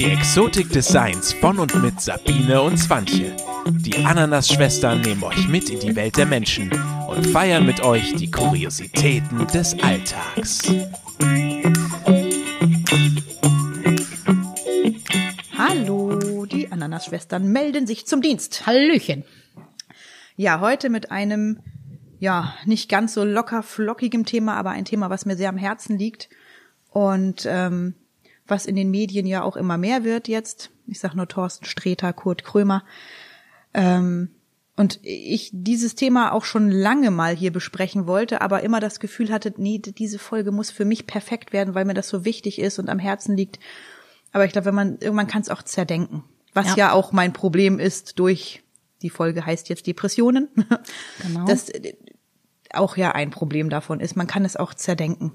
Die Exotik des Seins von und mit Sabine und Swantje. Die Ananas-Schwestern nehmen euch mit in die Welt der Menschen und feiern mit euch die Kuriositäten des Alltags. Hallo, die Ananas-Schwestern melden sich zum Dienst. Hallöchen. Ja, heute mit einem, ja, nicht ganz so locker flockigem Thema, aber ein Thema, was mir sehr am Herzen liegt und ähm, was in den Medien ja auch immer mehr wird jetzt. Ich sag nur Thorsten Sträter, Kurt Krömer. Ähm, und ich dieses Thema auch schon lange mal hier besprechen wollte, aber immer das Gefühl hatte, nee, diese Folge muss für mich perfekt werden, weil mir das so wichtig ist und am Herzen liegt. Aber ich glaube, wenn man irgendwann kann es auch zerdenken, was ja. ja auch mein Problem ist durch die Folge heißt jetzt Depressionen. Genau. Das äh, auch ja ein Problem davon ist, man kann es auch zerdenken.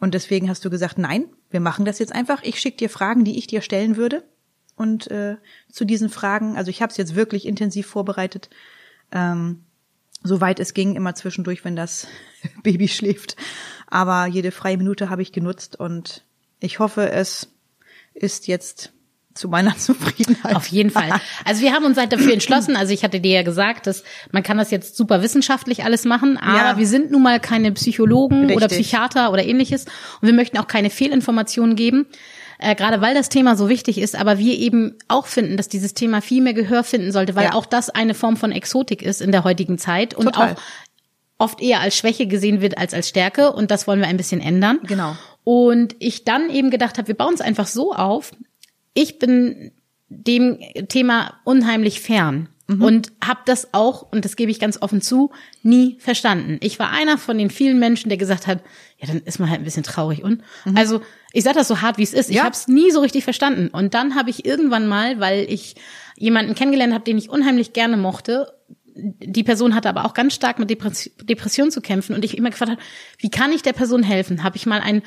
Und deswegen hast du gesagt, nein, wir machen das jetzt einfach. Ich schicke dir Fragen, die ich dir stellen würde und äh, zu diesen Fragen, also ich habe es jetzt wirklich intensiv vorbereitet, ähm, soweit es ging, immer zwischendurch, wenn das Baby schläft. Aber jede freie Minute habe ich genutzt und ich hoffe, es ist jetzt zu meiner Zufriedenheit. Auf jeden Fall. Also wir haben uns halt dafür entschlossen, also ich hatte dir ja gesagt, dass man kann das jetzt super wissenschaftlich alles machen, aber ja. wir sind nun mal keine Psychologen Richtig. oder Psychiater oder ähnliches und wir möchten auch keine Fehlinformationen geben äh, gerade weil das Thema so wichtig ist, aber wir eben auch finden, dass dieses Thema viel mehr Gehör finden sollte, weil ja. auch das eine Form von Exotik ist in der heutigen Zeit und Total. auch oft eher als Schwäche gesehen wird als als Stärke und das wollen wir ein bisschen ändern. Genau. Und ich dann eben gedacht habe, wir bauen es einfach so auf. Ich bin dem Thema unheimlich fern. Mhm. Und habe das auch, und das gebe ich ganz offen zu, nie verstanden. Ich war einer von den vielen Menschen, der gesagt hat, ja, dann ist man halt ein bisschen traurig. Und mhm. also ich sage das so hart, wie es ist. Ich ja. habe es nie so richtig verstanden. Und dann habe ich irgendwann mal, weil ich jemanden kennengelernt habe, den ich unheimlich gerne mochte, die Person hatte aber auch ganz stark mit Depression zu kämpfen und ich immer gefragt habe, wie kann ich der Person helfen? Habe ich mal ein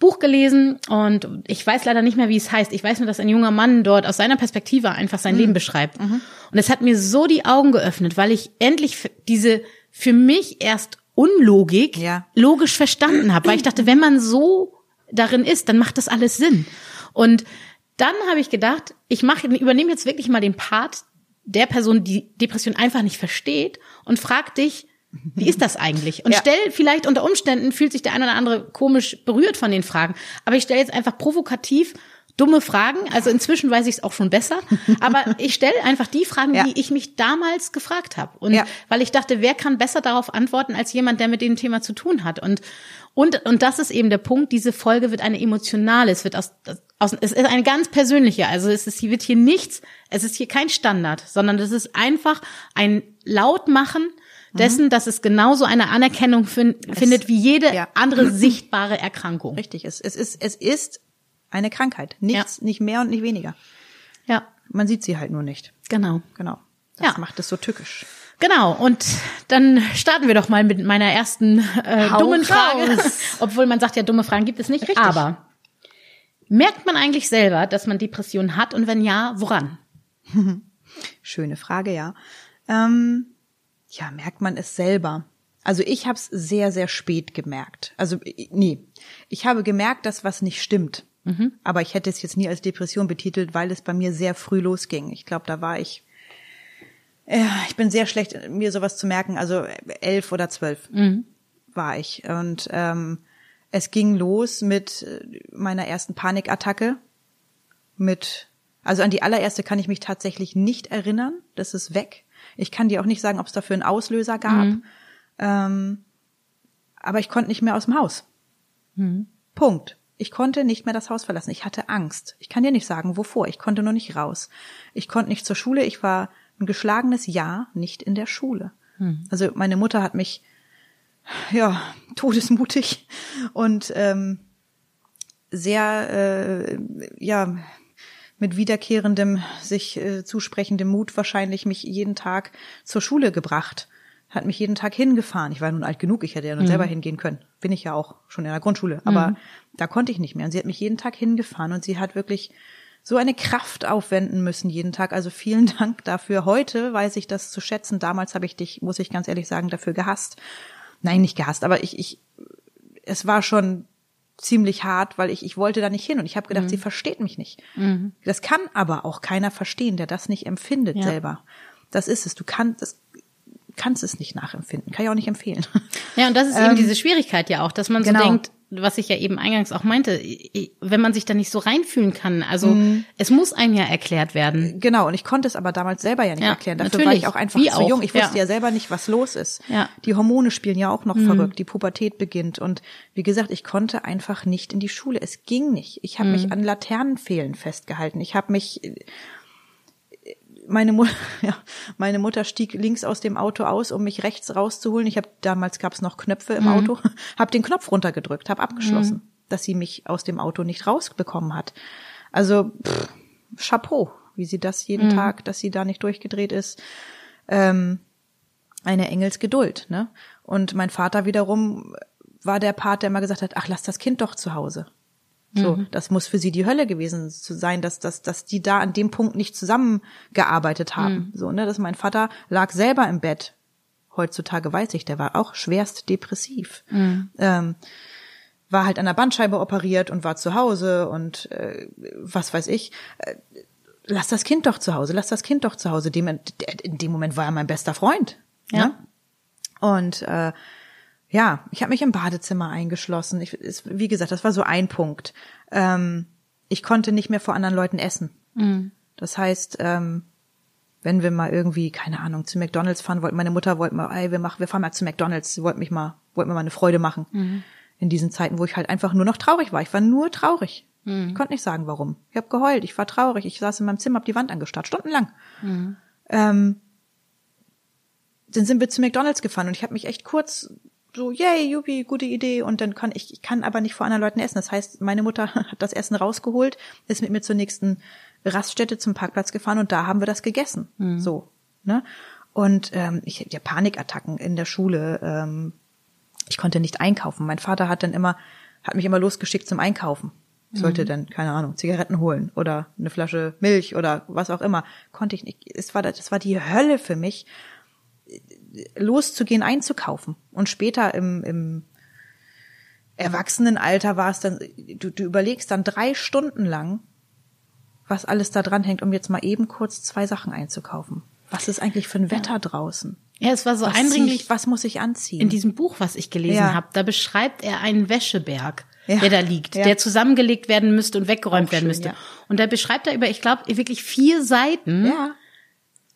Buch gelesen und ich weiß leider nicht mehr, wie es heißt. Ich weiß nur, dass ein junger Mann dort aus seiner Perspektive einfach sein mhm. Leben beschreibt. Mhm. Und es hat mir so die Augen geöffnet, weil ich endlich diese für mich erst Unlogik ja. logisch verstanden habe, weil ich dachte, wenn man so darin ist, dann macht das alles Sinn. Und dann habe ich gedacht, ich mache, übernehme jetzt wirklich mal den Part der Person, die Depression einfach nicht versteht und frag dich, wie ist das eigentlich? Und ja. stell vielleicht unter Umständen fühlt sich der eine oder andere komisch berührt von den Fragen, aber ich stelle jetzt einfach provokativ dumme Fragen. Also inzwischen weiß ich es auch schon besser. Aber ich stelle einfach die Fragen, ja. die ich mich damals gefragt habe. Und ja. weil ich dachte, wer kann besser darauf antworten als jemand, der mit dem Thema zu tun hat? Und und und das ist eben der Punkt. Diese Folge wird eine emotionale. Es wird aus, aus es ist eine ganz persönliche. Also es ist hier wird hier nichts. Es ist hier kein Standard, sondern es ist einfach ein Lautmachen dessen, mhm. dass es genauso eine Anerkennung fin es, findet wie jede ja. andere sichtbare Erkrankung. Richtig, es, es ist es ist eine Krankheit. Nichts, ja. nicht mehr und nicht weniger. Ja. Man sieht sie halt nur nicht. Genau. Genau. Das ja. macht es so tückisch. Genau, und dann starten wir doch mal mit meiner ersten äh, dummen Frage. Obwohl man sagt ja, dumme Fragen gibt es nicht. Richtig. Aber merkt man eigentlich selber, dass man Depressionen hat und wenn ja, woran? Schöne Frage, ja. Ähm, ja, merkt man es selber. Also ich habe es sehr, sehr spät gemerkt. Also nee, ich habe gemerkt, dass was nicht stimmt. Mhm. Aber ich hätte es jetzt nie als Depression betitelt, weil es bei mir sehr früh losging. Ich glaube, da war ich, äh, ich bin sehr schlecht, mir sowas zu merken. Also elf oder zwölf mhm. war ich. Und ähm, es ging los mit äh, meiner ersten Panikattacke. Mit, also an die allererste kann ich mich tatsächlich nicht erinnern. Das ist weg. Ich kann dir auch nicht sagen, ob es dafür einen Auslöser gab. Mhm. Ähm, aber ich konnte nicht mehr aus dem Haus. Mhm. Punkt. Ich konnte nicht mehr das Haus verlassen. Ich hatte Angst. Ich kann dir nicht sagen, wovor. Ich konnte nur nicht raus. Ich konnte nicht zur Schule. Ich war ein geschlagenes Jahr nicht in der Schule. Hm. Also meine Mutter hat mich ja todesmutig und ähm, sehr äh, ja mit wiederkehrendem sich äh, zusprechendem Mut wahrscheinlich mich jeden Tag zur Schule gebracht hat mich jeden Tag hingefahren. Ich war nun alt genug, ich hätte ja nun mhm. selber hingehen können. Bin ich ja auch schon in der Grundschule. Aber mhm. da konnte ich nicht mehr. Und sie hat mich jeden Tag hingefahren und sie hat wirklich so eine Kraft aufwenden müssen jeden Tag. Also vielen Dank dafür. Heute weiß ich das zu schätzen. Damals habe ich dich, muss ich ganz ehrlich sagen, dafür gehasst. Nein, nicht gehasst, aber ich, ich, es war schon ziemlich hart, weil ich, ich wollte da nicht hin und ich habe gedacht, Mhm. sie versteht mich nicht. Das kann aber auch keiner verstehen, der das nicht empfindet Ja. selber. Das ist es. Du kannst, das, kannst es nicht nachempfinden. Kann ich auch nicht empfehlen. Ja, und das ist eben diese Schwierigkeit ja auch, dass man genau. so denkt, was ich ja eben eingangs auch meinte, wenn man sich da nicht so reinfühlen kann, also Mhm. es muss einem ja erklärt werden. Genau, und ich konnte es aber damals selber ja nicht Ja, erklären. Dafür natürlich. war ich auch einfach Wie zu auch, jung. Ich wusste ja. ja. selber nicht, was los ist. Ja. Mhm. Die Hormone spielen ja auch noch verrückt. Die Pubertät beginnt. Und wie gesagt, ich konnte einfach nicht in die Schule. Es ging nicht. Ich habe Mhm. mich an Laternenpfählen festgehalten. Ich habe mich meine Mutter, ja, meine Mutter stieg links aus dem Auto aus, um mich rechts rauszuholen. Ich habe damals gab es noch Knöpfe im Auto, habe den Knopf runtergedrückt, habe abgeschlossen, dass sie mich aus dem Auto nicht rausbekommen hat. Also pff, Chapeau, wie sie das jeden Tag, dass sie da nicht durchgedreht ist. Ähm, eine Engelsgeduld, ne? Und mein Vater wiederum war der Part, der immer gesagt hat, ach, lass das Kind doch zu Hause. So, das muss für sie die Hölle gewesen zu sein, dass, dass, dass die da an dem Punkt nicht zusammengearbeitet haben. So, ne, dass mein Vater lag selber im Bett. Heutzutage weiß ich, der war auch schwerst depressiv. Ähm, war halt an der Bandscheibe operiert und war zu Hause und äh, was weiß ich. Äh, lass das Kind doch zu Hause, lass das Kind doch zu Hause. Dem, in dem Moment war er mein bester Freund. Ja. Ne? Und äh, ja, ich habe mich im Badezimmer eingeschlossen. Ich, es, wie gesagt, das war so ein Punkt. Ähm, ich konnte nicht mehr vor anderen Leuten essen. Das heißt, ähm, wenn wir mal irgendwie, keine Ahnung, zu McDonalds fahren wollten, meine Mutter wollte mal, ey, wir machen, wir fahren mal zu McDonalds, sie wollte mich mal, wollte mir mal eine Freude machen. In diesen Zeiten, wo ich halt einfach nur noch traurig war. Ich war nur traurig. Ich konnte nicht sagen, warum. Ich habe geheult, ich war traurig, ich saß in meinem Zimmer, hab die Wand angestarrt, stundenlang. Ähm, dann sind wir zu McDonalds gefahren und ich habe mich echt kurz so, yay, juppie, gute Idee. Und dann kann ich, ich kann aber nicht vor anderen Leuten essen. Das heißt, meine Mutter hat das Essen rausgeholt, ist mit mir zur nächsten Raststätte zum Parkplatz gefahren und da haben wir das gegessen. So, ne? Und ähm, ich ja Panikattacken in der Schule. Ähm, ich konnte nicht einkaufen. Mein Vater hat dann immer, hat mich immer losgeschickt zum Einkaufen. Ich sollte dann, keine Ahnung, Zigaretten holen oder eine Flasche Milch oder was auch immer. Konnte ich nicht. Es war, das war die Hölle für mich loszugehen, einzukaufen. Und später im, im Erwachsenenalter war es dann, du, du überlegst dann drei Stunden lang, was alles da dran hängt, um jetzt mal eben kurz zwei Sachen einzukaufen. Was ist eigentlich für ein Wetter draußen? Ja, es war so Was, eindringlich ich, was muss ich anziehen? in diesem Buch, was ich gelesen Ja. habe. Da beschreibt er einen Wäscheberg, Ja. der da liegt, Ja. der zusammengelegt werden müsste und weggeräumt Auch werden schön, müsste. ja. Und da beschreibt er über, ich glaube, wirklich vier Seiten, ja,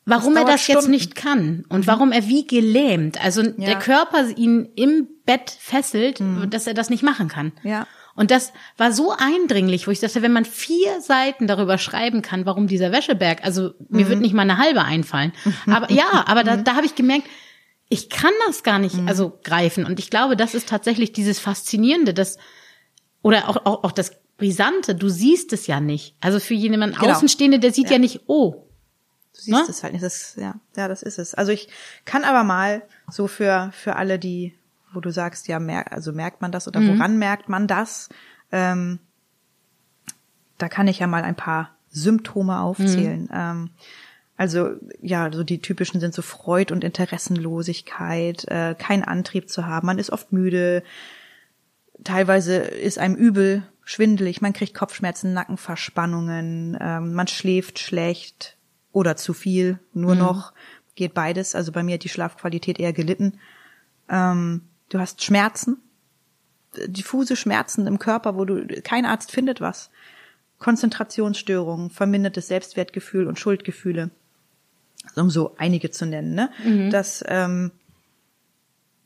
warum Das er das jetzt Stunden. nicht kann und warum er wie gelähmt, also der Körper ihn im Bett fesselt, dass er das nicht machen kann. Ja. Und das war so eindringlich, wo ich dachte, wenn man vier Seiten darüber schreiben kann, warum dieser Wäscheberg, also mir wird nicht mal eine halbe einfallen. Aber ja, aber da, da habe ich gemerkt, ich kann das gar nicht also greifen. Und ich glaube, das ist tatsächlich dieses Faszinierende, das oder auch, auch, auch das Brisante, du siehst es ja nicht. Also für jemanden Genau. Außenstehende, der sieht ja, nicht, oh, Du siehst Ne? es halt nicht. Das, ja, ja, das ist es. Also ich kann aber mal so für, für alle, die, wo du sagst, ja, mer also merkt man das oder woran merkt man das? Ähm, da kann ich ja mal ein paar Symptome aufzählen. Ähm, also ja, so die typischen sind so Freud und Interessenlosigkeit, äh, kein Antrieb zu haben, man ist oft müde, teilweise ist einem übel, schwindelig, man kriegt Kopfschmerzen, Nackenverspannungen, ähm, man schläft schlecht oder zu viel, nur noch, geht beides. Also bei mir hat die Schlafqualität eher gelitten. Ähm, du hast Schmerzen, diffuse Schmerzen im Körper, wo du kein Arzt findet was. Konzentrationsstörungen, vermindertes Selbstwertgefühl und Schuldgefühle, um so einige zu nennen. Ne? Das ähm,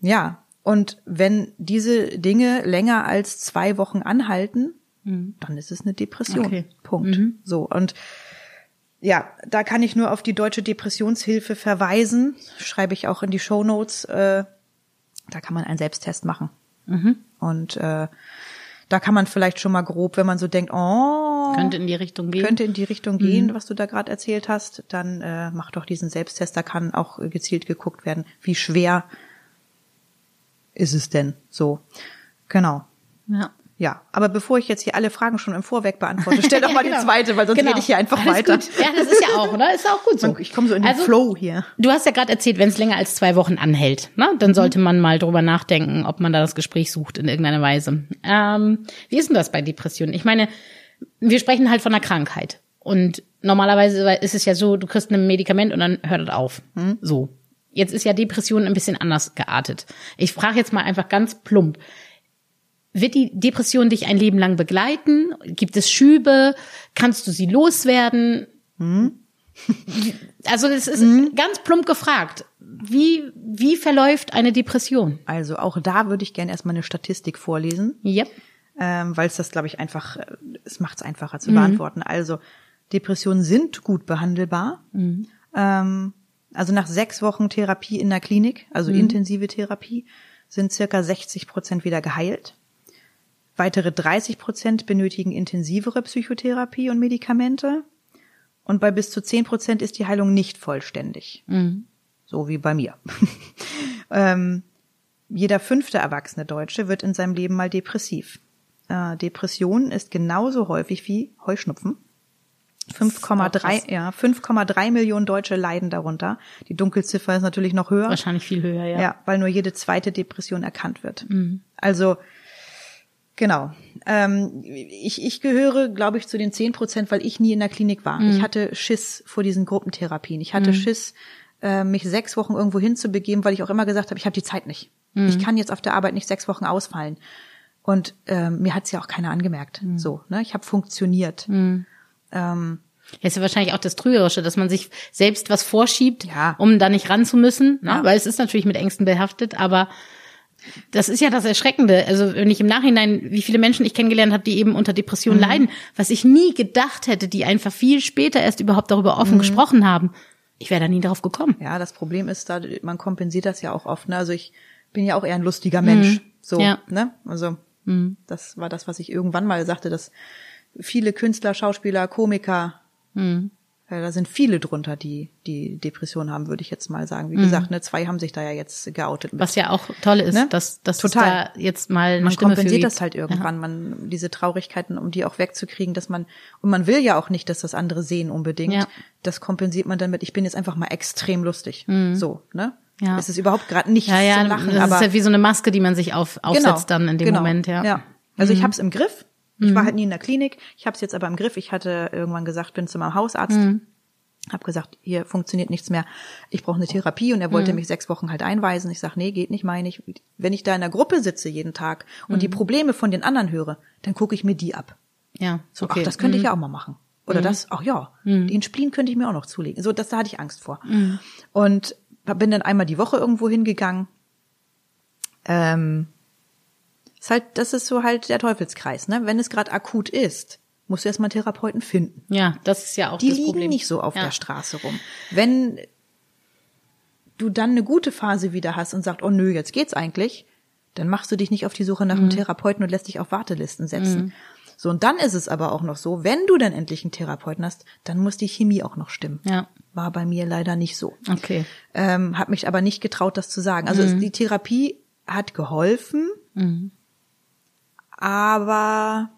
ja, und wenn diese Dinge länger als zwei Wochen anhalten, dann ist es eine Depression. Okay. Punkt. So, und ja, da kann ich nur auf die Deutsche Depressionshilfe verweisen. Schreibe ich auch in die Show Notes. Äh, da kann man einen Selbsttest machen. Und äh, da kann man vielleicht schon mal grob, wenn man so denkt, oh, könnte in die Richtung gehen. könnte in die Richtung gehen, was du da gerade erzählt hast, dann äh, mach doch diesen Selbsttest. Da kann auch gezielt geguckt werden, wie schwer ist es denn so. Genau. Ja. Ja, aber bevor ich jetzt hier alle Fragen schon im Vorweg beantworte, stell doch mal genau. die zweite, weil sonst Genau. rede ich hier einfach Alles weiter. Gut. Ja, das ist ja auch, oder? Ist auch gut so. Ich komme so in den Also, Flow hier. Du hast ja gerade erzählt, wenn es länger als zwei Wochen anhält, ne, Mhm. dann sollte man mal drüber nachdenken, ob man da das Gespräch sucht in irgendeiner Weise. Ähm, wie ist denn das bei Depressionen? Ich meine, wir sprechen halt von einer Krankheit. Und normalerweise ist es ja so, du kriegst ein Medikament und dann hört es auf. Mhm. So. Jetzt ist ja Depression ein bisschen anders geartet. Ich frage jetzt mal einfach ganz plump. Wird die Depression dich ein Leben lang begleiten? Gibt es Schübe? Kannst du sie loswerden? Also das ist ganz plump gefragt. Wie, wie verläuft eine Depression? Also auch da würde ich gerne erstmal eine Statistik vorlesen. Yep. ähm, weil es das, glaube ich, einfach, äh, es macht es einfacher zu beantworten. Also Depressionen sind gut behandelbar. Ähm, also nach sechs Wochen Therapie in der Klinik, also intensive Therapie, sind circa 60 Prozent wieder geheilt. Weitere 30 Prozent benötigen intensivere Psychotherapie und Medikamente. Und bei bis zu 10 Prozent ist die Heilung nicht vollständig. So wie bei mir. ähm, jeder fünfte erwachsene Deutsche wird in seinem Leben mal depressiv. Äh, Depression ist genauso häufig wie Heuschnupfen. 5,3 ja, 5,3 Millionen Deutsche leiden darunter. Die Dunkelziffer ist natürlich noch höher. Wahrscheinlich viel höher, ja. Ja, weil nur jede zweite Depression erkannt wird. Also genau. Ähm, ich, ich gehöre, glaube ich, zu den 10 Prozent, weil ich nie in der Klinik war. Ich hatte Schiss vor diesen Gruppentherapien. Ich hatte Schiss, äh, mich sechs Wochen irgendwo hinzubegeben, weil ich auch immer gesagt habe, ich habe die Zeit nicht. Ich kann jetzt auf der Arbeit nicht sechs Wochen ausfallen. Und ähm, mir hat's ja auch keiner angemerkt. So, ne? Ich habe funktioniert. Ähm, Das ist ja wahrscheinlich auch das Trügerische, dass man sich selbst was vorschiebt, Ja. um da nicht ran zu müssen, ne? Ja. weil es ist natürlich mit Ängsten behaftet, aber das ist ja das Erschreckende. Also wenn ich im Nachhinein, wie viele Menschen ich kennengelernt habe, die eben unter Depressionen leiden, was ich nie gedacht hätte, die einfach viel später erst überhaupt darüber offen gesprochen haben, ich wäre da nie drauf gekommen. Ja, das Problem ist da, man kompensiert das ja auch oft. Ne? Also ich bin ja auch eher ein lustiger Mensch. So, Ja. ne? Also das war das, was ich irgendwann mal sagte, dass viele Künstler, Schauspieler, Komiker, äh, da sind viele drunter, die die Depression haben, würde ich jetzt mal sagen. Wie gesagt, ne, zwei haben sich da ja jetzt geoutet. mit. Was ja auch toll ist, Ne? dass, dass Total. es da jetzt mal eine man Stimme kompensiert das halt irgendwann, man diese Traurigkeiten, um die auch wegzukriegen, dass man und man will ja auch nicht, dass das andere sehen unbedingt. Ja. Das kompensiert man dann mit, ich bin jetzt einfach mal extrem lustig. So, ne? Ja. Es ist überhaupt gerade nichts Ja, ja, zum Lachen, das aber ist ja wie so eine Maske, die man sich auf, aufsetzt dann in dem genau, Moment, ja. Mhm. ja. Also ich habe es im Griff. Ich war halt nie in der Klinik. Ich habe es jetzt aber im Griff. Ich hatte irgendwann gesagt, bin zu meinem Hausarzt, Mhm. habe gesagt, hier funktioniert nichts mehr. Ich brauche eine Therapie und er wollte Mhm. mich sechs Wochen halt einweisen. Ich sage, nee, geht nicht, meine ich. Wenn ich da in der Gruppe sitze jeden Tag und Mhm. die Probleme von den anderen höre, dann gucke ich mir die ab. Ja, So, okay. Mhm. ach, das könnte ich ja auch mal machen. Oder das, ach ja, den Spleen könnte ich mir auch noch zulegen. So, das, da hatte ich Angst vor. Mhm. Und bin dann einmal die Woche irgendwo hingegangen. Ähm, ist halt, das ist so halt der Teufelskreis, ne? Wenn es gerade akut ist, musst du erstmal einen Therapeuten finden. Ja, das ist ja auch Die das liegen Problem. nicht so auf ja. der Straße rum. Wenn du dann eine gute Phase wieder hast und sagst, oh nö, jetzt geht's eigentlich, dann machst du dich nicht auf die Suche nach Mhm. einem Therapeuten und lässt dich auf Wartelisten setzen. So, und dann ist es aber auch noch so, wenn du dann endlich einen Therapeuten hast, dann muss die Chemie auch noch stimmen. Ja. War bei mir leider nicht so. Okay. Ähm, habe mich aber nicht getraut, das zu sagen. Also es, die Therapie hat geholfen, aber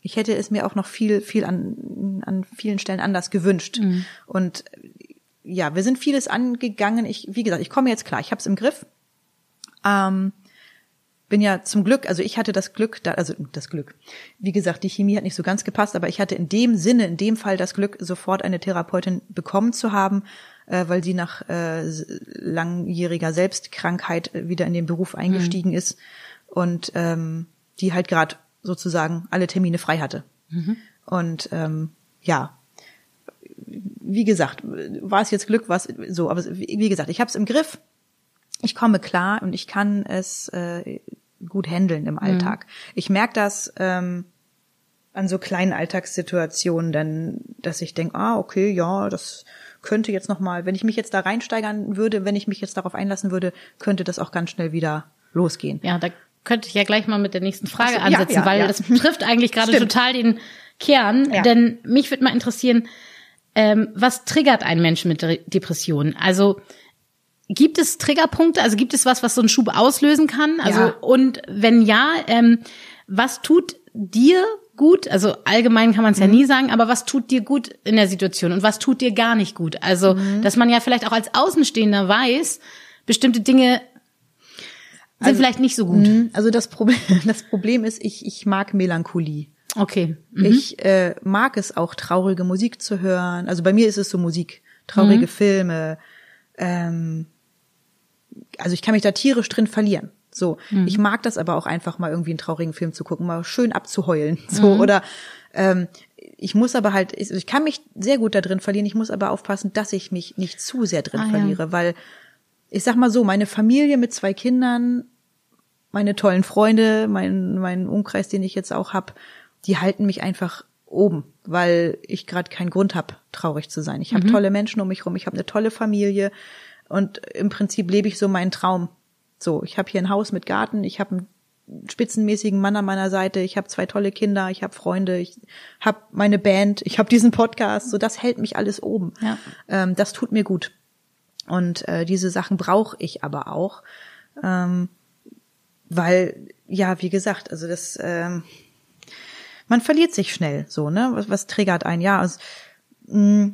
ich hätte es mir auch noch viel, viel an, an vielen Stellen anders gewünscht. Und ja, wir sind vieles angegangen. Ich, wie gesagt, ich komme jetzt klar, ich habe es im Griff. Ähm, bin ja zum Glück, also ich hatte das Glück, da, also das Glück. Wie gesagt, die Chemie hat nicht so ganz gepasst, aber ich hatte in dem Sinne, in dem Fall das Glück, sofort eine Therapeutin bekommen zu haben, äh, weil sie nach äh, langjähriger Selbstkrankheit äh, wieder in den Beruf eingestiegen ist und ähm, die halt gerade sozusagen alle Termine frei hatte. Und ähm, ja, wie gesagt, war es jetzt Glück, was so, aber wie gesagt, ich habe es im Griff. Ich komme klar und ich kann es äh, gut handeln im Alltag. Ich merke das ähm, an so kleinen Alltagssituationen, dann, dass ich denke, ah, okay, ja, das könnte jetzt noch mal, wenn ich mich jetzt da reinsteigern würde, wenn ich mich jetzt darauf einlassen würde, könnte das auch ganz schnell wieder losgehen. Ja, da könnte ich ja gleich mal mit der nächsten Frage so, ja, ansetzen, ja, weil ja. das trifft eigentlich gerade total den Kern. Denn mich würde mal interessieren, ähm, was triggert einen Menschen mit Re- Depressionen? Also gibt es Triggerpunkte? Also gibt es was, was so einen Schub auslösen kann? Also und wenn ja, ähm, Was tut dir gut? Also allgemein kann man es ja nie sagen, aber was tut dir gut in der Situation und was tut dir gar nicht gut? Also, dass man ja vielleicht auch als Außenstehender weiß, bestimmte Dinge sind vielleicht nicht so gut. Mhm. Also das Problem, das Problem ist, ich, ich mag Melancholie. Okay. Mhm. Ich äh, mag es auch, traurige Musik zu hören. Also bei mir ist es so Musik, traurige Mhm. Filme. Ähm, also ich kann mich da tierisch drin verlieren. So, Mhm. ich mag das aber auch einfach mal irgendwie einen traurigen Film zu gucken, mal schön abzuheulen. So Mhm. oder ähm, ich muss aber halt, ich, ich kann mich sehr gut da drin verlieren. Ich muss aber aufpassen, dass ich mich nicht zu sehr drin Ah, ja. verliere, weil ich sag mal so, meine Familie mit zwei Kindern, meine tollen Freunde, mein, mein Umkreis, den ich jetzt auch hab, die halten mich einfach oben, weil ich gerade keinen Grund hab, traurig zu sein. Ich habe tolle Menschen um mich rum, ich habe eine tolle Familie und im Prinzip lebe ich so meinen Traum. So, ich habe hier ein Haus mit Garten, ich habe einen spitzenmäßigen Mann an meiner Seite, ich habe zwei tolle Kinder, ich habe Freunde, ich habe meine Band, ich habe diesen Podcast, so das hält mich alles oben. Ja. Ähm, das tut mir gut. Und äh, diese Sachen brauche ich aber auch, ähm, weil ja, wie gesagt, also das, ähm, man verliert sich schnell, so ne? Was, was triggert einen? Ja, also, mh,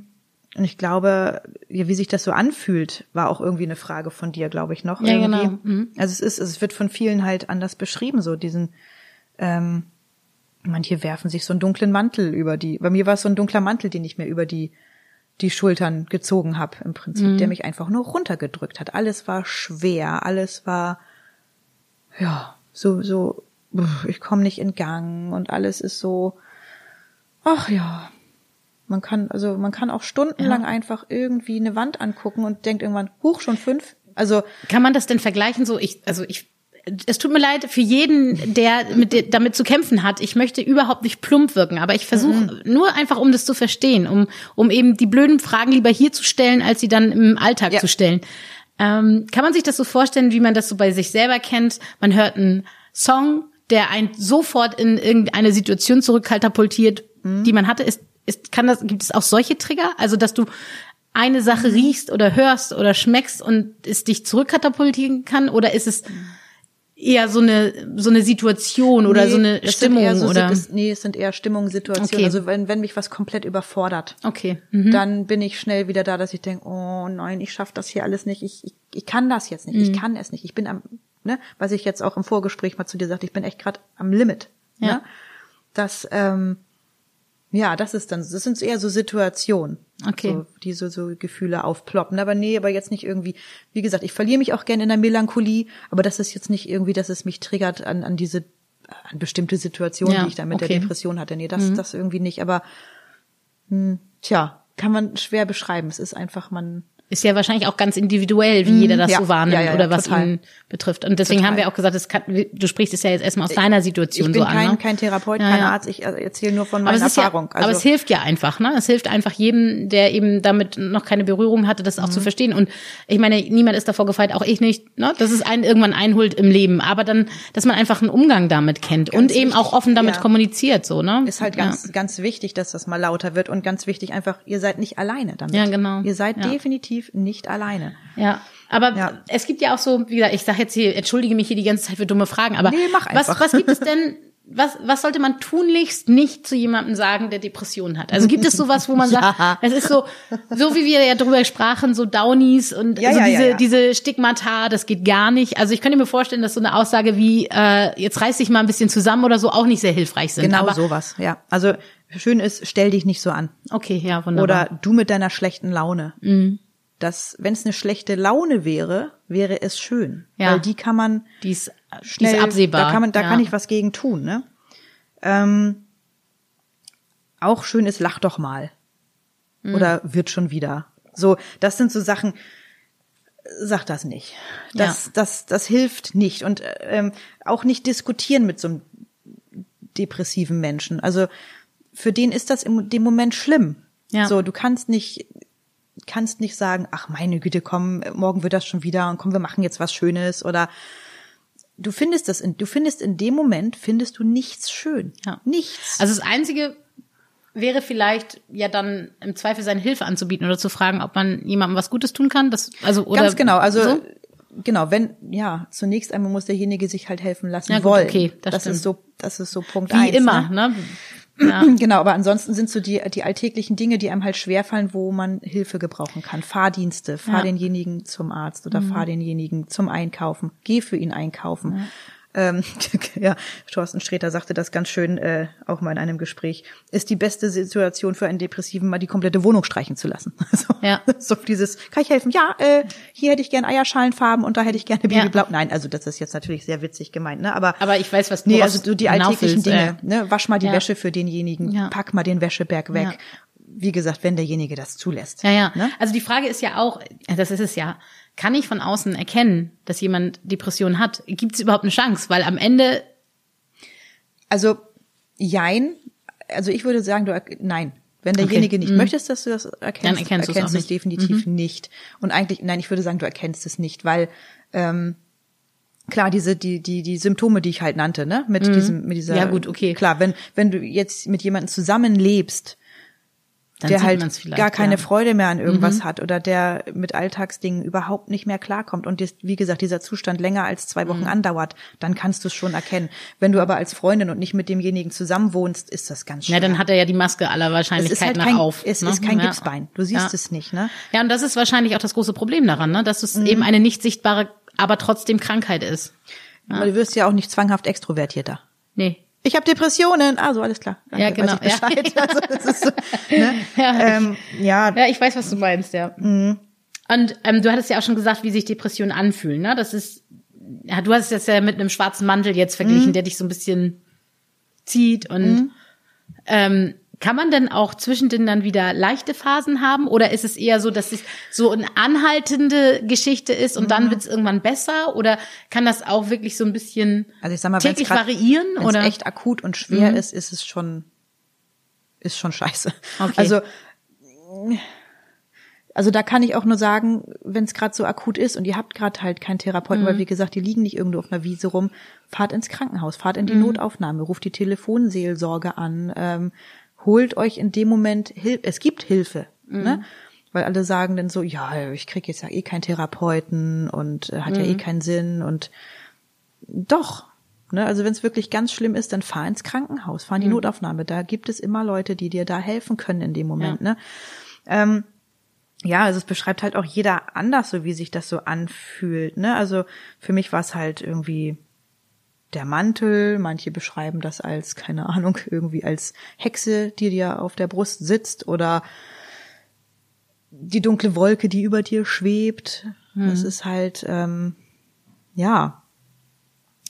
und ich glaube, ja, wie sich das so anfühlt, war auch irgendwie eine Frage von dir, glaube ich noch. Ja, irgendwie. genau. Mhm. Also es ist, es wird von vielen halt anders beschrieben, so diesen, ähm, manche werfen sich so einen dunklen Mantel über die. Bei mir war es so ein dunkler Mantel, den ich mir über die die Schultern gezogen habe, im Prinzip, Mhm. der mich einfach nur runtergedrückt hat. Alles war schwer, alles war ja so so. Ich komme nicht in Gang und alles ist so. Ach ja, man kann also man kann auch stundenlang einfach irgendwie eine Wand angucken und denkt irgendwann, huch schon fünf. Also Kann man das denn vergleichen? So, ich, also ich, es tut mir leid für jeden, der mit damit zu kämpfen hat. Ich möchte überhaupt nicht plump wirken, aber ich versuche nur einfach, um das zu verstehen, um, um eben die blöden Fragen lieber hier zu stellen, als sie dann im Alltag Ja. zu stellen. Ähm, kann man sich das so vorstellen, wie man das so bei sich selber kennt? Man hört einen Song, der einen sofort in irgendeine Situation zurückkatapultiert, die man hatte. Ist, ist, kann das, gibt es auch solche Trigger? Also, dass du eine Sache riechst oder hörst oder schmeckst und es dich zurückkatapultieren kann? Oder ist es eher so eine, so eine Situation oder Nee, so eine Stimmung so, oder? Es, nee, es sind eher Stimmungen, Situationen. Okay. Also wenn, wenn mich was komplett überfordert, Okay. Mhm. dann bin ich schnell wieder da, dass ich denke, oh nein, ich schaffe das hier alles nicht. Ich, ich, ich kann das jetzt nicht. Mhm. Ich kann es nicht. Ich bin am, ne, was ich jetzt auch im Vorgespräch mal zu dir sagte, ich bin echt gerade am Limit. Ja. Ne? Das, ähm, ja, das ist dann, das sind eher so Situationen, Okay. so, die so, so Gefühle aufploppen. Aber nee, aber jetzt nicht irgendwie, wie gesagt, ich verliere mich auch gerne in der Melancholie, aber das ist jetzt nicht irgendwie, dass es mich triggert an, an diese, an bestimmte Situationen, Ja, die ich da mit okay. der Depression hatte. Nee, das, das irgendwie nicht. Aber hm, tja, kann man schwer beschreiben. Es ist einfach, man, Ist ja wahrscheinlich auch ganz individuell, wie jeder das Mhm. ja. so wahrnimmt Ja, ja, oder was total. ihn betrifft. Und deswegen Total. haben wir auch gesagt, es kann, du sprichst es ja jetzt erstmal aus deiner Situation ich bin so an. kein, ne? kein Therapeut, kein. Arzt, ich erzähle nur von Aber meiner ja, Erfahrung. Also aber es hilft ja einfach, ne? Es hilft einfach jedem, der eben damit noch keine Berührung hatte, das auch Mhm. zu verstehen. Und ich meine, niemand ist davor gefeit, auch ich nicht, ne? Dass es einen irgendwann einholt im Leben. Aber dann, dass man einfach einen Umgang damit kennt und eben wichtig, auch offen damit kommuniziert, so, ne? ist halt ganz, ganz wichtig, dass das mal lauter wird und ganz wichtig einfach, ihr seid nicht alleine damit. Ja, genau. Ihr seid Ja. Definitiv nicht alleine. Ja, aber Ja. es gibt ja auch so, wie gesagt, ich sage jetzt hier, entschuldige mich hier die ganze Zeit für dumme Fragen, aber Nee, was, was gibt es denn, was, was sollte man tunlichst nicht zu jemandem sagen, der Depressionen hat? Also gibt es sowas, wo man Ja. sagt, es ist so, so wie wir ja drüber sprachen, so Downies und Ja, so ja, diese, diese Stigmata, das geht gar nicht. Also ich könnte mir vorstellen, dass so eine Aussage wie, äh, jetzt reiß dich mal ein bisschen zusammen oder so auch nicht sehr hilfreich sind. Genau aber, sowas, ja. Also schön ist, stell dich nicht so an. Okay, ja, wunderbar. Oder du mit deiner schlechten Laune. Mhm. Das, wenn es eine schlechte Laune wäre, wäre es schön. Ja. Weil die kann man die ist, die schnell, ist absehbar. da kann man, da ja. kann ich was gegen tun, ne? Ähm, auch schön ist, lach doch mal. Mhm. Oder wird schon wieder. So, das sind so Sachen, sag das nicht. Das, Ja. das, das hilft nicht. Und ähm, auch nicht diskutieren mit so einem depressiven Menschen. Also für den ist das in dem Moment schlimm. Ja. So, du kannst nicht, kannst nicht sagen, ach meine Güte, komm, morgen wird das schon wieder und komm, wir machen jetzt was Schönes oder du findest das in, du findest in dem Moment findest du nichts schön. Ja. Nichts. Also das Einzige wäre vielleicht ja dann im Zweifel seine Hilfe anzubieten oder zu fragen, ob man jemandem was Gutes tun kann. Das, also, oder Ganz genau. Also so? genau, wenn, ja, zunächst einmal muss derjenige sich halt helfen lassen Ja, gut, wollen. okay, das das ist so, das ist so Punkt Wie eins. immer, Ne? ne? Ja. Genau, aber ansonsten sind so die, die alltäglichen Dinge, die einem halt schwerfallen, wo man Hilfe gebrauchen kann. Fahrdienste, fahr Ja. Mhm. denjenigen zum Arzt oder fahr denjenigen zum Einkaufen, geh für ihn einkaufen. Ähm, ja, Thorsten Sträter sagte das ganz schön, äh, auch mal in einem Gespräch, ist die beste Situation für einen Depressiven, mal die komplette Wohnung streichen zu lassen. Also, Ja. So dieses, kann ich helfen? Ja, äh, hier hätte ich gern Eierschalenfarben und da hätte ich gerne Babyblau. Nein, also das ist jetzt natürlich sehr witzig gemeint, ne? Aber Aber ich weiß, was du Nee, also so die alltäglichen willst, äh. Dinge. Ne? Wasch mal die Ja. Wäsche für denjenigen, Ja. pack mal den Wäscheberg weg. Ja. Wie gesagt, wenn derjenige das zulässt. Ja, ja. Ne? Also die Frage ist ja auch, das ist es ja, kann ich von außen erkennen, dass jemand Depression hat? Gibt es überhaupt eine Chance? Weil am Ende, Also, jein. Also ich würde sagen, du, nein. Wenn derjenige nicht möchtest, dass du das erkennst, Dann erkennst du es nicht. Mhm. definitiv nicht. Und eigentlich, nein, ich würde sagen, du erkennst es nicht, weil ähm, klar, diese die die die Symptome, die ich halt nannte, ne, mit diesem mit dieser Mhm. Ja, gut, okay. Klar, wenn wenn du jetzt mit jemandem zusammenlebst, dann der halt gar keine ja. Mhm. Freude mehr an irgendwas hat oder der mit Alltagsdingen überhaupt nicht mehr klarkommt und dis- wie gesagt dieser Zustand länger als zwei Mhm. Wochen andauert, dann kannst du es schon erkennen. Wenn du aber als Freundin und nicht mit demjenigen zusammenwohnst, ist das ganz schwer. Ja, dann hat er ja die Maske aller Wahrscheinlichkeit halt nach kein, auf. es ne? ist kein Ja. Gipsbein. Du siehst Ja. es nicht, ne? Ja, und das ist wahrscheinlich auch das große Problem daran, ne? dass es Mhm. eben eine nicht sichtbare, aber trotzdem Krankheit ist. Aber du wirst ja auch nicht zwanghaft extrovertierter. Nee. Ich habe Depressionen. Also alles klar. Ja, genau, ja. Also, das ist so, ne? Ja, ähm, ja, Ja, ich weiß, was du meinst, ja. Mhm. Und ähm, du hattest ja auch schon gesagt, wie sich Depressionen anfühlen. Ne? Das ist, ja, du hast es jetzt ja mit einem schwarzen Mantel jetzt verglichen, Mhm. der dich so ein bisschen zieht. Und ähm, kann man denn auch zwischendrin dann wieder leichte Phasen haben? Oder ist es eher so, dass es so eine anhaltende Geschichte ist und Mhm. dann wird es irgendwann besser? Oder kann das auch wirklich so ein bisschen also ich sag mal, täglich grad- variieren? Wenn es echt akut und schwer ist, ist es schon, ist schon scheiße. Okay. Also, also da kann ich auch nur sagen, wenn es gerade so akut ist und ihr habt gerade halt keinen Therapeuten, Mhm. weil wie gesagt, die liegen nicht irgendwo auf einer Wiese rum, fahrt ins Krankenhaus, fahrt in die Mhm. Notaufnahme, ruft die Telefonseelsorge an, ähm, holt euch in dem Moment Hilfe. Es gibt Hilfe, Mhm. ne? Weil alle sagen dann so, ja, ich krieg jetzt ja eh keinen Therapeuten und äh, hat ja Mhm. eh keinen Sinn und doch. Ne, also wenn es wirklich ganz schlimm ist, dann fahr ins Krankenhaus, fahr in die Mhm. Notaufnahme. Da gibt es immer Leute, die dir da helfen können in dem Moment. Ne? Ähm, ja, also es beschreibt halt auch jeder anders, so wie sich das so anfühlt. Ne? Also für mich war es halt irgendwie der Mantel. Manche beschreiben das als, keine Ahnung, irgendwie als Hexe, die dir auf der Brust sitzt oder die dunkle Wolke, die über dir schwebt. Das ist halt, ähm, ja,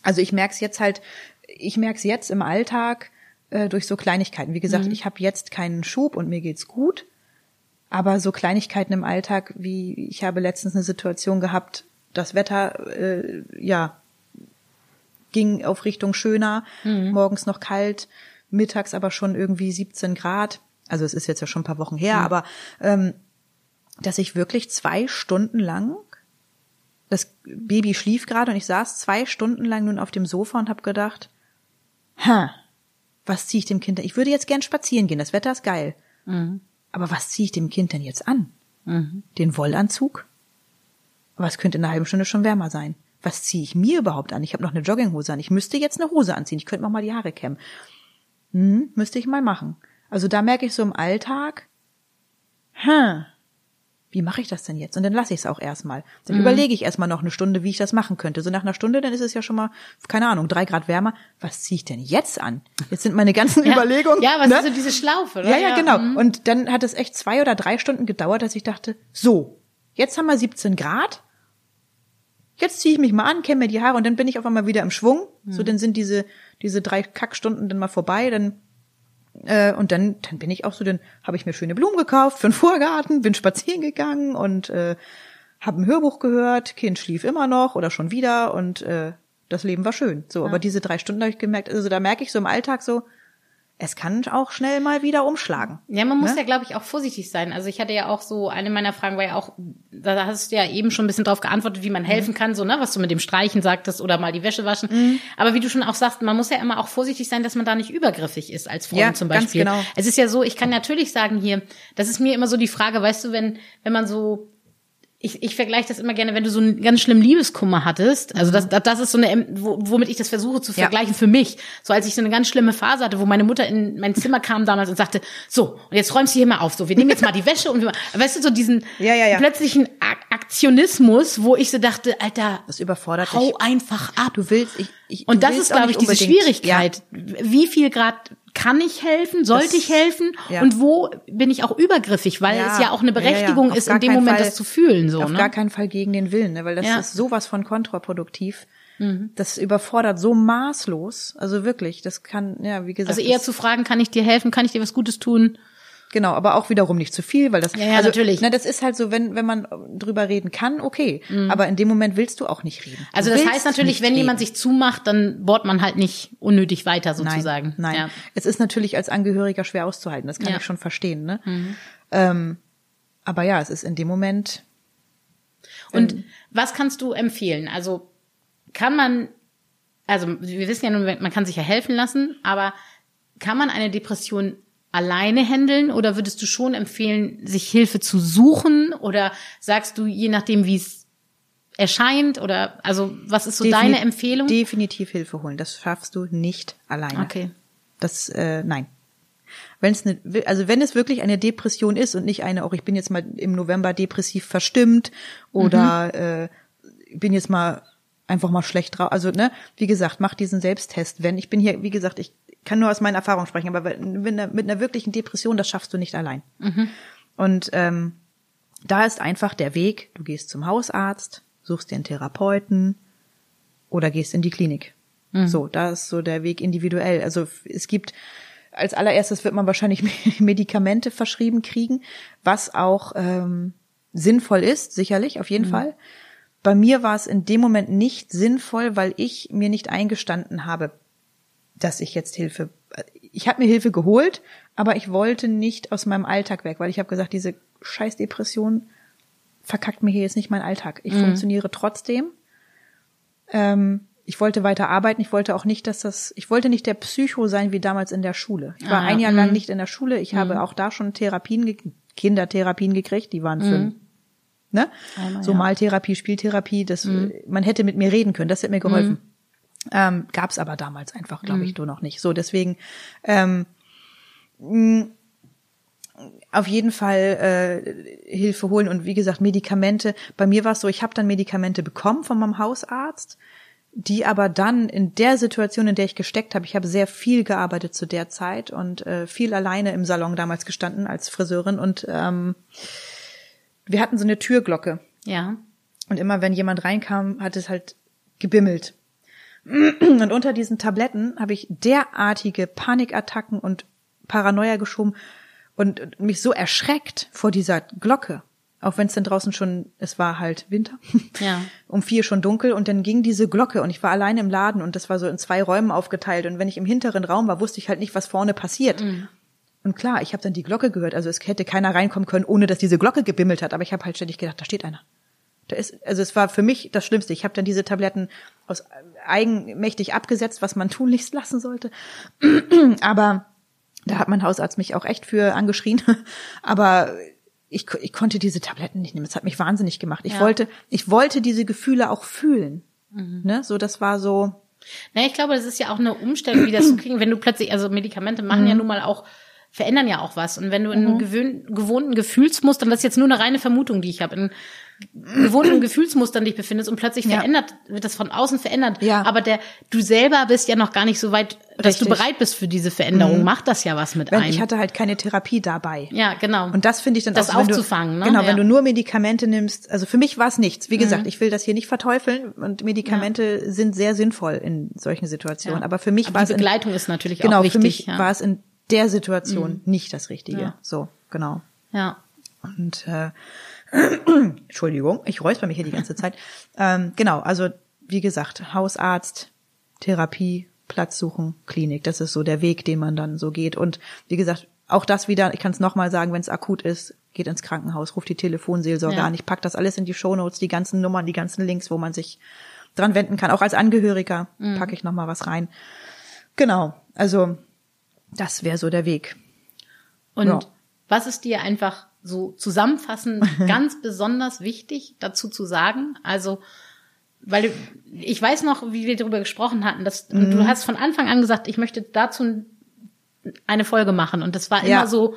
also ich merke es jetzt halt, ich merke es jetzt im Alltag äh, durch so Kleinigkeiten. Wie gesagt, ich habe jetzt keinen Schub und mir geht's gut. Aber so Kleinigkeiten im Alltag, wie ich habe letztens eine Situation gehabt, das Wetter, äh, ja, ging auf Richtung schöner, morgens noch kalt, mittags aber schon irgendwie 17 Grad. Also es ist jetzt ja schon ein paar Wochen her, aber ähm, dass ich wirklich zwei Stunden lang das Baby schlief gerade und ich saß zwei Stunden lang nun auf dem Sofa und habe gedacht, ha, was ziehe ich dem Kind denn? Ich würde jetzt gern spazieren gehen, das Wetter ist geil. Aber was ziehe ich dem Kind denn jetzt an? Den Wollanzug? Aber es könnte in einer halben Stunde schon wärmer sein. Was ziehe ich mir überhaupt an? Ich habe noch eine Jogginghose an. Ich müsste jetzt eine Hose anziehen. Ich könnte noch mal die Haare kämmen. Hm, müsste ich mal machen. Also da merke ich so im Alltag, hm, wie mache ich das denn jetzt? Und dann lasse ich es auch erstmal. Dann überlege ich erstmal noch eine Stunde, wie ich das machen könnte. So nach einer Stunde, dann ist es ja schon mal, keine Ahnung, drei Grad wärmer. Was ziehe ich denn jetzt an? Jetzt sind meine ganzen ja. Überlegungen. Ja, was ne? ist so diese Schlaufe, oder? Ja, ja, genau. mhm. Und dann hat es echt zwei oder drei Stunden gedauert, dass ich dachte, so, jetzt haben wir 17 Grad. Jetzt ziehe ich mich mal an, kämme mir die Haare und dann bin ich auf einmal wieder im Schwung. Mhm. So, dann sind diese, diese drei Kackstunden dann mal vorbei. Dann äh, und dann, dann bin ich auch so, dann habe ich mir schöne Blumen gekauft für den Vorgarten, bin spazieren gegangen und äh, habe ein Hörbuch gehört. Kind schlief immer noch oder schon wieder und äh, das Leben war schön. So, aber diese drei Stunden habe ich gemerkt, also da merke ich so im Alltag so, es kann auch schnell mal wieder umschlagen. Ja, man muss Ne? ja, glaube ich, auch vorsichtig sein. Also ich hatte ja auch so, eine meiner Fragen war ja auch, da hast du ja eben schon ein bisschen drauf geantwortet, wie man Mhm. helfen kann, so, ne, was du mit dem Streichen sagtest oder mal die Wäsche waschen. Mhm. Aber wie du schon auch sagst, man muss ja immer auch vorsichtig sein, dass man da nicht übergriffig ist als Freund Ja, zum ganz Beispiel. genau. Es ist ja so, ich kann natürlich sagen hier, das ist mir immer so die Frage, weißt du, wenn, wenn man so ich, ich vergleiche das immer gerne, wenn du so einen ganz schlimmen Liebeskummer hattest. Also das, das ist so eine, womit ich das versuche zu vergleichen ja. für mich. So als ich so eine ganz schlimme Phase hatte, wo meine Mutter in mein Zimmer kam damals und sagte, so, und jetzt räumst du hier mal auf. So, wir nehmen jetzt mal die Wäsche und wir, weißt du, so diesen ja, ja, ja. plötzlichen Aktionismus, wo ich so dachte, Alter, das überfordert hau dich. einfach ab. Du willst, ich, ich Und das ist, glaube ich, diese Schwierigkeit. Wie viel Grad kann ich helfen, sollte das, ich helfen ja. und wo bin ich auch übergriffig, weil ja, es ja auch eine Berechtigung ja, ist, in dem Moment Fall, das zu fühlen. So, auf ne? gar keinen Fall gegen den Willen, ne? weil das ist sowas von kontraproduktiv. Mhm. Das überfordert so maßlos, also wirklich, das kann, ja, wie gesagt. Also eher zu fragen, kann ich dir helfen, kann ich dir was Gutes tun? Genau, aber auch wiederum nicht zu viel, weil das ja, ja also, natürlich. Ne, das ist halt so, wenn wenn man drüber reden kann, okay, mhm. aber in dem Moment willst du auch nicht reden. Also das heißt natürlich, wenn reden. jemand sich zumacht, dann bohrt man halt nicht unnötig weiter sozusagen. Nein, nein. Ja. es ist natürlich als Angehöriger schwer auszuhalten, das kann ja. ich schon verstehen, ne? Mhm. Ähm, aber ja, es ist in dem Moment. Und was kannst du empfehlen? Also kann man, also wir wissen ja nun, man kann sich ja helfen lassen, aber kann man eine Depression alleine handeln oder würdest du schon empfehlen, sich Hilfe zu suchen oder sagst du, je nachdem, wie es erscheint oder also was ist so Defini deine Empfehlung? Definitiv Hilfe holen. Das schaffst du nicht alleine. Okay. Das äh, nein. Wenn es ne, also wenn es wirklich eine Depression ist und nicht eine, auch ich bin jetzt mal im November depressiv verstimmt oder mhm. äh, bin jetzt mal einfach mal schlecht drauf. Also ne, wie gesagt, mach diesen Selbsttest. Wenn ich bin hier, wie gesagt, ich kann nur aus meiner Erfahrung sprechen, aber mit einer, mit einer wirklichen Depression, das schaffst du nicht allein. Mhm. Und ähm, da ist einfach der Weg, du gehst zum Hausarzt, suchst dir einen Therapeuten oder gehst in die Klinik. Mhm. So, da ist so der Weg individuell. Also es gibt, als allererstes wird man wahrscheinlich Medikamente verschrieben kriegen, was auch ähm, sinnvoll ist, sicherlich, auf jeden mhm. Fall. Bei mir war es in dem Moment nicht sinnvoll, weil ich mir nicht eingestanden habe, dass ich jetzt Hilfe, ich habe mir Hilfe geholt, aber ich wollte nicht aus meinem Alltag weg, weil ich habe gesagt, diese scheiß Depression verkackt mir hier jetzt nicht mein Alltag. Ich mhm. funktioniere trotzdem. Ähm, ich wollte weiter arbeiten. Ich wollte auch nicht, dass das, ich wollte nicht der Psycho sein wie damals in der Schule. Ich war ah, ein Jahr lang mhm. nicht in der Schule. Ich habe mhm. auch da schon Therapien, Kindertherapien gekriegt. Die waren für, mhm. ne? Einmal, so ja. Maltherapie, Spieltherapie. Das, man hätte mit mir reden können. Das hätte mir geholfen. Ähm, Gab es aber damals einfach, glaube ich, mhm. nur noch nicht. So, deswegen ähm, mh, auf jeden Fall äh, Hilfe holen und wie gesagt Medikamente. Bei mir war es so, ich habe dann Medikamente bekommen von meinem Hausarzt, die aber dann in der Situation, in der ich gesteckt habe, ich habe sehr viel gearbeitet zu der Zeit und äh, viel alleine im Salon damals gestanden als Friseurin und ähm, wir hatten so eine Türglocke. Ja. Und immer wenn jemand reinkam, hat es halt gebimmelt. Und unter diesen Tabletten habe ich derartige Panikattacken und Paranoia geschoben und mich so erschreckt vor dieser Glocke. Auch wenn es dann draußen schon, es war halt Winter, ja. um vier schon dunkel und dann ging diese Glocke und ich war alleine im Laden und das war so in zwei Räumen aufgeteilt und wenn ich im hinteren Raum war, wusste ich halt nicht, was vorne passiert. Mhm. Und klar, ich habe dann die Glocke gehört, also es hätte keiner reinkommen können, ohne dass diese Glocke gebimmelt hat, aber ich habe halt ständig gedacht, da steht einer. Da ist, also es war für mich das Schlimmste. Ich habe dann diese Tabletten aus eigenmächtig abgesetzt, was man tunlichst lassen sollte. Aber da hat mein Hausarzt mich auch echt für angeschrien. Aber ich, ich konnte diese Tabletten nicht nehmen. Es hat mich wahnsinnig gemacht. Ich ja. wollte, ich wollte diese Gefühle auch fühlen. Mhm. Ne? So, das war so. Na, ich glaube, das ist ja auch eine Umstellung, wie das zu kriegen, wenn du plötzlich, also Medikamente machen mhm. ja nun mal auch verändern ja auch was. Und wenn du in einem mhm. gewohnten Gefühlsmuster, und das ist jetzt nur eine reine Vermutung, die ich habe, in gewohnten Gefühlsmustern dich befindest und plötzlich ja. verändert, wird das von außen verändert. Ja. Aber der, du selber bist ja noch gar nicht so weit, dass Richtig. du bereit bist für diese Veränderung. Mhm. Macht das ja was mit einem. Ich hatte halt keine Therapie dabei. Ja, genau. Und das finde ich dann das auch, aufzufangen. Du, ne? Genau, ja. wenn du nur Medikamente nimmst. Also für mich war es nichts. Wie gesagt, mhm. ich will das hier nicht verteufeln und Medikamente ja. sind sehr sinnvoll in solchen Situationen. Aber für mich war es die Begleitung in, ist natürlich genau, auch wichtig. Genau, für mich war es in der Situation mhm. nicht das Richtige. So, genau. Ja. Und äh, Entschuldigung, ich räusper mich hier die ganze Zeit. Ähm, genau, also wie gesagt, Hausarzt, Therapie, Platz suchen, Klinik. Das ist so der Weg, den man dann so geht. Und wie gesagt, auch das wieder, ich kann es nochmal sagen, wenn es akut ist, geht ins Krankenhaus, ruft die Telefonseelsorge ja. an. Ich pack das alles in die Shownotes, die ganzen Nummern, die ganzen Links, wo man sich dran wenden kann. Auch als Angehöriger mhm. packe ich nochmal was rein. Genau, also das wäre so der Weg. Und ja. was ist dir einfach so zusammenfassend ganz besonders wichtig dazu zu sagen. Also, weil ich weiß noch, wie wir darüber gesprochen hatten, dass Mhm. du hast von Anfang an gesagt, ich möchte dazu eine Folge machen und das war immer Ja. so,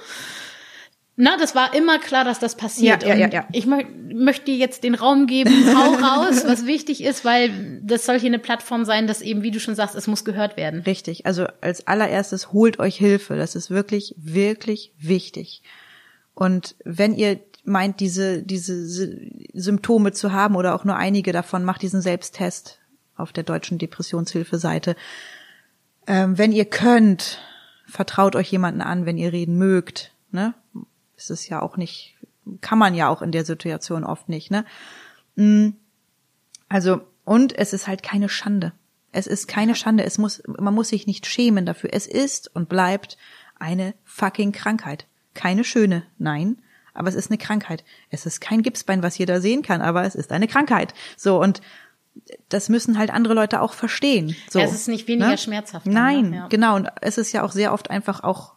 na, das war immer klar, dass das passiert. Ja, ja, ja, ja. Ich mö möchte dir jetzt den Raum geben, hau raus, was wichtig ist, weil das soll hier eine Plattform sein, dass eben, wie du schon sagst, es muss gehört werden. Richtig. Also als allererstes holt euch Hilfe. Das ist wirklich, wirklich wichtig. Und wenn ihr meint, diese, diese Sy- Symptome zu haben oder auch nur einige davon, macht diesen Selbsttest auf der deutschen Depressionshilfe-Seite. Ähm, wenn ihr könnt, vertraut euch jemanden an, wenn ihr reden mögt. Ne? Es ist ja auch nicht, kann man ja auch in der Situation oft nicht. Ne? Also, und es ist halt keine Schande. Es ist keine Schande. Es muss, man muss sich nicht schämen dafür. Es ist und bleibt eine fucking Krankheit. Keine schöne, nein. Aber es ist eine Krankheit. Es ist kein Gipsbein, was jeder sehen kann, aber es ist eine Krankheit. So, und das müssen halt andere Leute auch verstehen. So, Ja, es ist nicht weniger schmerzhaft dann, Nein, ne? Ja. genau. Und es ist ja auch sehr oft einfach auch,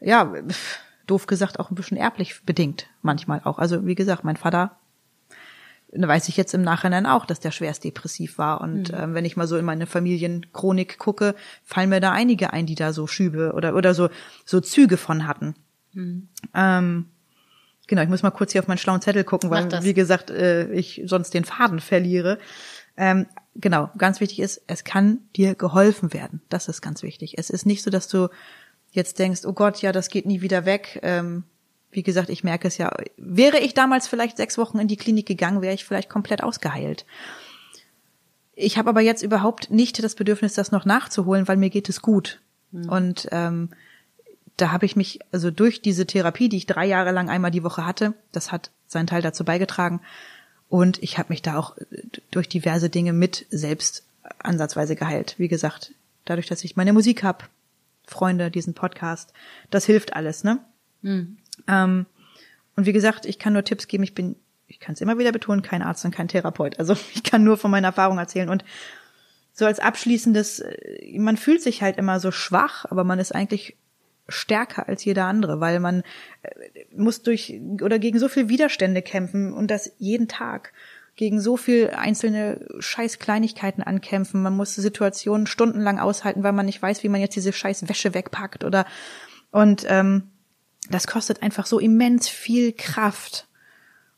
ja, doof gesagt, auch ein bisschen erblich bedingt. Manchmal auch. Also, wie gesagt, mein Vater weiß ich jetzt im Nachhinein auch, dass der schwerst depressiv war. Und ähm, wenn ich mal so in meine Familienchronik gucke, fallen mir da einige ein, die da so Schübe oder oder so so Züge von hatten. Ähm, genau, ich muss mal kurz hier auf meinen schlauen Zettel gucken, weil wie gesagt äh, ich sonst den Faden verliere. Ähm, genau, ganz wichtig ist, es kann dir geholfen werden. Das ist ganz wichtig. Es ist nicht so, dass du jetzt denkst, oh Gott, ja, das geht nie wieder weg. Ähm, wie gesagt, ich merke es ja. Wäre ich damals vielleicht sechs Wochen in die Klinik gegangen, wäre ich vielleicht komplett ausgeheilt. Ich habe aber jetzt überhaupt nicht das Bedürfnis, das noch nachzuholen, weil mir geht es gut. Und ähm, da habe ich mich, also durch diese Therapie, die ich drei Jahre lang einmal die Woche hatte, das hat seinen Teil dazu beigetragen. Und ich habe mich da auch äh, durch diverse Dinge mit selbst ansatzweise geheilt. Wie gesagt, dadurch, dass ich meine Musik hab, Freunde, diesen Podcast, das hilft alles, ne? Ähm, und wie gesagt, ich kann nur Tipps geben. Ich bin, ich kann es immer wieder betonen, kein Arzt und kein Therapeut. Also ich kann nur von meiner Erfahrung erzählen. Und so als abschließendes, äh, man fühlt sich halt immer so schwach, aber man ist eigentlich stärker als jeder andere, weil man äh, muss durch oder gegen so viel Widerstände kämpfen und das jeden Tag gegen so viel einzelne scheiß Kleinigkeiten ankämpfen. Man muss Situationen stundenlang aushalten, weil man nicht weiß, wie man jetzt diese scheiß Wäsche wegpackt oder und ähm, das kostet einfach so immens viel Kraft.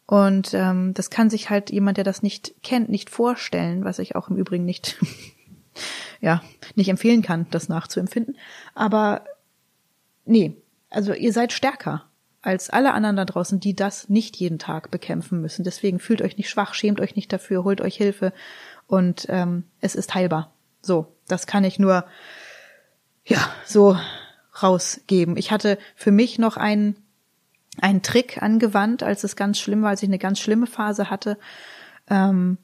Und ähm, das kann sich halt jemand, der das nicht kennt, nicht vorstellen, was ich auch im Übrigen nicht, ja, nicht empfehlen kann, das nachzuempfinden. Aber nee, also ihr seid stärker als alle anderen da draußen, die das nicht jeden Tag bekämpfen müssen. Deswegen fühlt euch nicht schwach, schämt euch nicht dafür, holt euch Hilfe und ähm, es ist heilbar. So, das kann ich nur ja so rausgeben. Ich hatte für mich noch einen einen Trick angewandt, als es ganz schlimm war, als ich eine ganz schlimme Phase hatte. Ähm,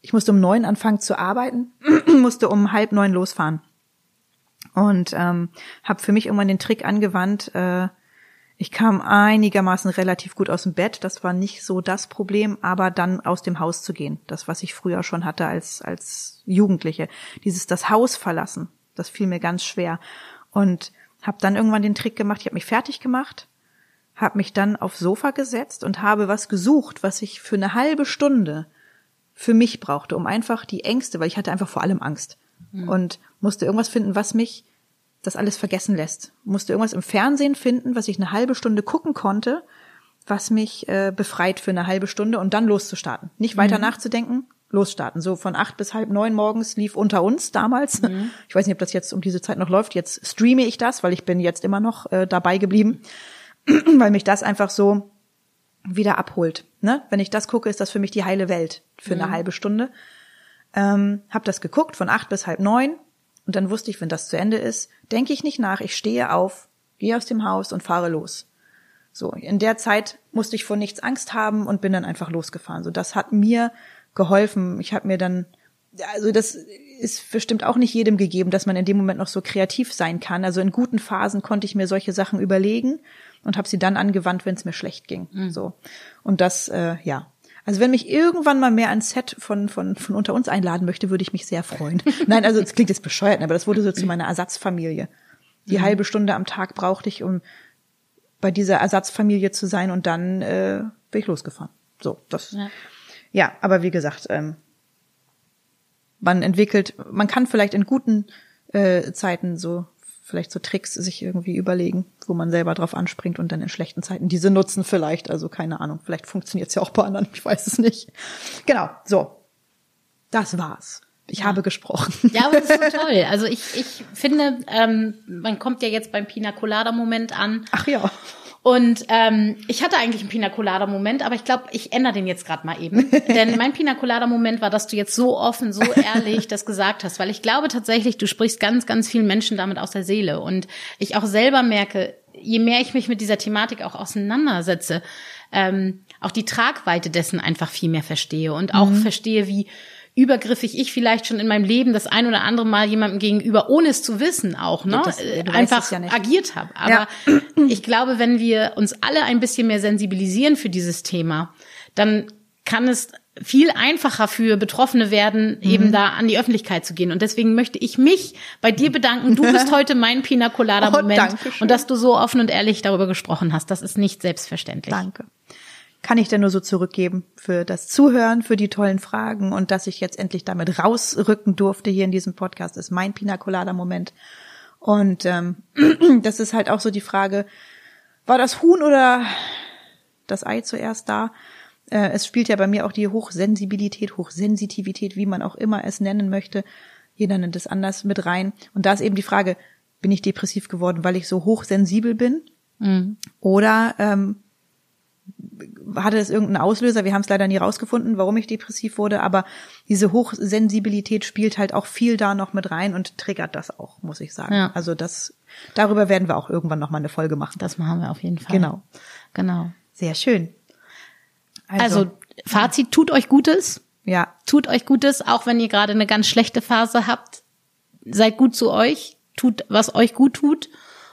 ich musste um neun anfangen zu arbeiten, musste um halb neun losfahren und ähm, habe für mich irgendwann den Trick angewandt. Äh, ich kam einigermaßen relativ gut aus dem Bett. Das war nicht so das Problem, aber dann aus dem Haus zu gehen, das was ich früher schon hatte als als Jugendliche, dieses das Haus verlassen, das fiel mir ganz schwer und habe dann irgendwann den Trick gemacht. Ich habe mich fertig gemacht, habe mich dann aufs Sofa gesetzt und habe was gesucht, was ich für eine halbe Stunde für mich brauchte, um einfach die Ängste, weil ich hatte einfach vor allem Angst und musste irgendwas finden, was mich das alles vergessen lässt. Musste irgendwas im Fernsehen finden, was ich eine halbe Stunde gucken konnte, was mich äh, befreit für eine halbe Stunde und dann loszustarten. Nicht weiter nachzudenken, losstarten. So von acht bis halb neun morgens lief unter uns damals. Ich weiß nicht, ob das jetzt um diese Zeit noch läuft. Jetzt streame ich das, weil ich bin jetzt immer noch äh, dabei geblieben, weil mich das einfach so wieder abholt. Ne? Wenn ich das gucke, ist das für mich die heile Welt für eine halbe Stunde. Ähm, hab das geguckt von acht bis halb neun und dann wusste ich, wenn das zu Ende ist, denke ich nicht nach, ich stehe auf, gehe aus dem Haus und fahre los. So, in der Zeit musste ich vor nichts Angst haben und bin dann einfach losgefahren. So, das hat mir geholfen. Ich habe mir dann, also das ist bestimmt auch nicht jedem gegeben, dass man in dem Moment noch so kreativ sein kann. Also in guten Phasen konnte ich mir solche Sachen überlegen und habe sie dann angewandt, wenn es mir schlecht ging. So und das, äh, ja. Also wenn mich irgendwann mal mehr ein Set von, von, von unter uns einladen möchte, würde ich mich sehr freuen. Nein, also es klingt jetzt bescheuert, aber das wurde so zu meiner Ersatzfamilie. Die halbe Stunde am Tag brauchte ich, um bei dieser Ersatzfamilie zu sein und dann äh, bin ich losgefahren. So, das. Ja, ja aber wie gesagt, ähm, man entwickelt, man kann vielleicht in guten äh, Zeiten so vielleicht so Tricks sich irgendwie überlegen, wo man selber drauf anspringt und dann in schlechten Zeiten diese nutzen vielleicht. Also keine Ahnung, vielleicht funktioniert es ja auch bei anderen, ich weiß es nicht. Genau, so. Das war's. Ich ja. habe gesprochen. Ja, aber das ist so toll. Also ich, ich finde, ähm, man kommt ja jetzt beim Pina Colada Moment an. Ach ja. Und ähm, ich hatte eigentlich einen Pina Colada Moment, aber ich glaube, ich ändere den jetzt gerade mal eben. Denn mein Pina Colada Moment war, dass du jetzt so offen, so ehrlich das gesagt hast, weil ich glaube tatsächlich, du sprichst ganz, ganz vielen Menschen damit aus der Seele. Und ich auch selber merke, je mehr ich mich mit dieser Thematik auch auseinandersetze, ähm, auch die Tragweite dessen einfach viel mehr verstehe und auch mhm. verstehe, wie übergriffig ich vielleicht schon in meinem Leben das ein oder andere Mal jemandem gegenüber, ohne es zu wissen auch, ne, das, einfach ja agiert habe. Aber ja. ich glaube, wenn wir uns alle ein bisschen mehr sensibilisieren für dieses Thema, dann kann es viel einfacher für Betroffene werden, mhm. eben da an die Öffentlichkeit zu gehen. Und deswegen möchte ich mich bei dir bedanken. Du bist heute mein Pina Colada Moment oh, und dass du so offen und ehrlich darüber gesprochen hast. Das ist nicht selbstverständlich. Danke kann ich denn nur so zurückgeben für das Zuhören, für die tollen Fragen und dass ich jetzt endlich damit rausrücken durfte hier in diesem Podcast, ist mein Pina Colada Moment. Und ähm, das ist halt auch so die Frage, war das Huhn oder das Ei zuerst da? Äh, es spielt ja bei mir auch die Hochsensibilität, Hochsensitivität, wie man auch immer es nennen möchte. Jeder nennt es anders mit rein. Und da ist eben die Frage, bin ich depressiv geworden, weil ich so hochsensibel bin? Mhm. Oder ähm, hatte es irgendeinen Auslöser? Wir haben es leider nie rausgefunden, warum ich depressiv wurde, aber diese Hochsensibilität spielt halt auch viel da noch mit rein und triggert das auch, muss ich sagen. Ja. Also das, darüber werden wir auch irgendwann noch mal eine Folge machen. Das machen wir auf jeden Fall. Genau. Genau. Sehr schön. Also, also Fazit, tut euch Gutes. Ja. Tut euch Gutes, auch wenn ihr gerade eine ganz schlechte Phase habt. Seid gut zu euch. Tut, was euch gut tut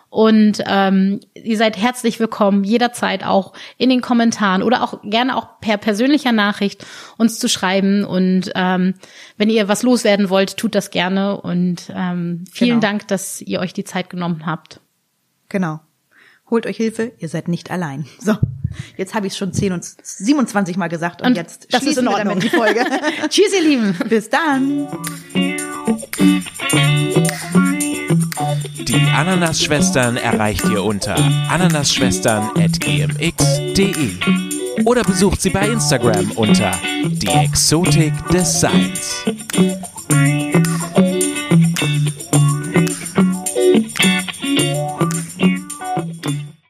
und ähm, ihr seid herzlich willkommen, jederzeit auch in den Kommentaren oder auch gerne auch per persönlicher Nachricht uns zu schreiben. Und ähm, wenn ihr was loswerden wollt, tut das gerne. Und ähm, vielen genau. Dank, dass ihr euch die Zeit genommen habt. Genau. Holt euch Hilfe, ihr seid nicht allein. So, jetzt habe ich es schon 10 und 27 Mal gesagt und, und jetzt das ist in Ordnung. die Folge. Tschüss, ihr Lieben. Bis dann. Die Ananas-Schwestern erreicht ihr unter ananasschwestern.gmx.de oder besucht sie bei Instagram unter die Exotik des Seins.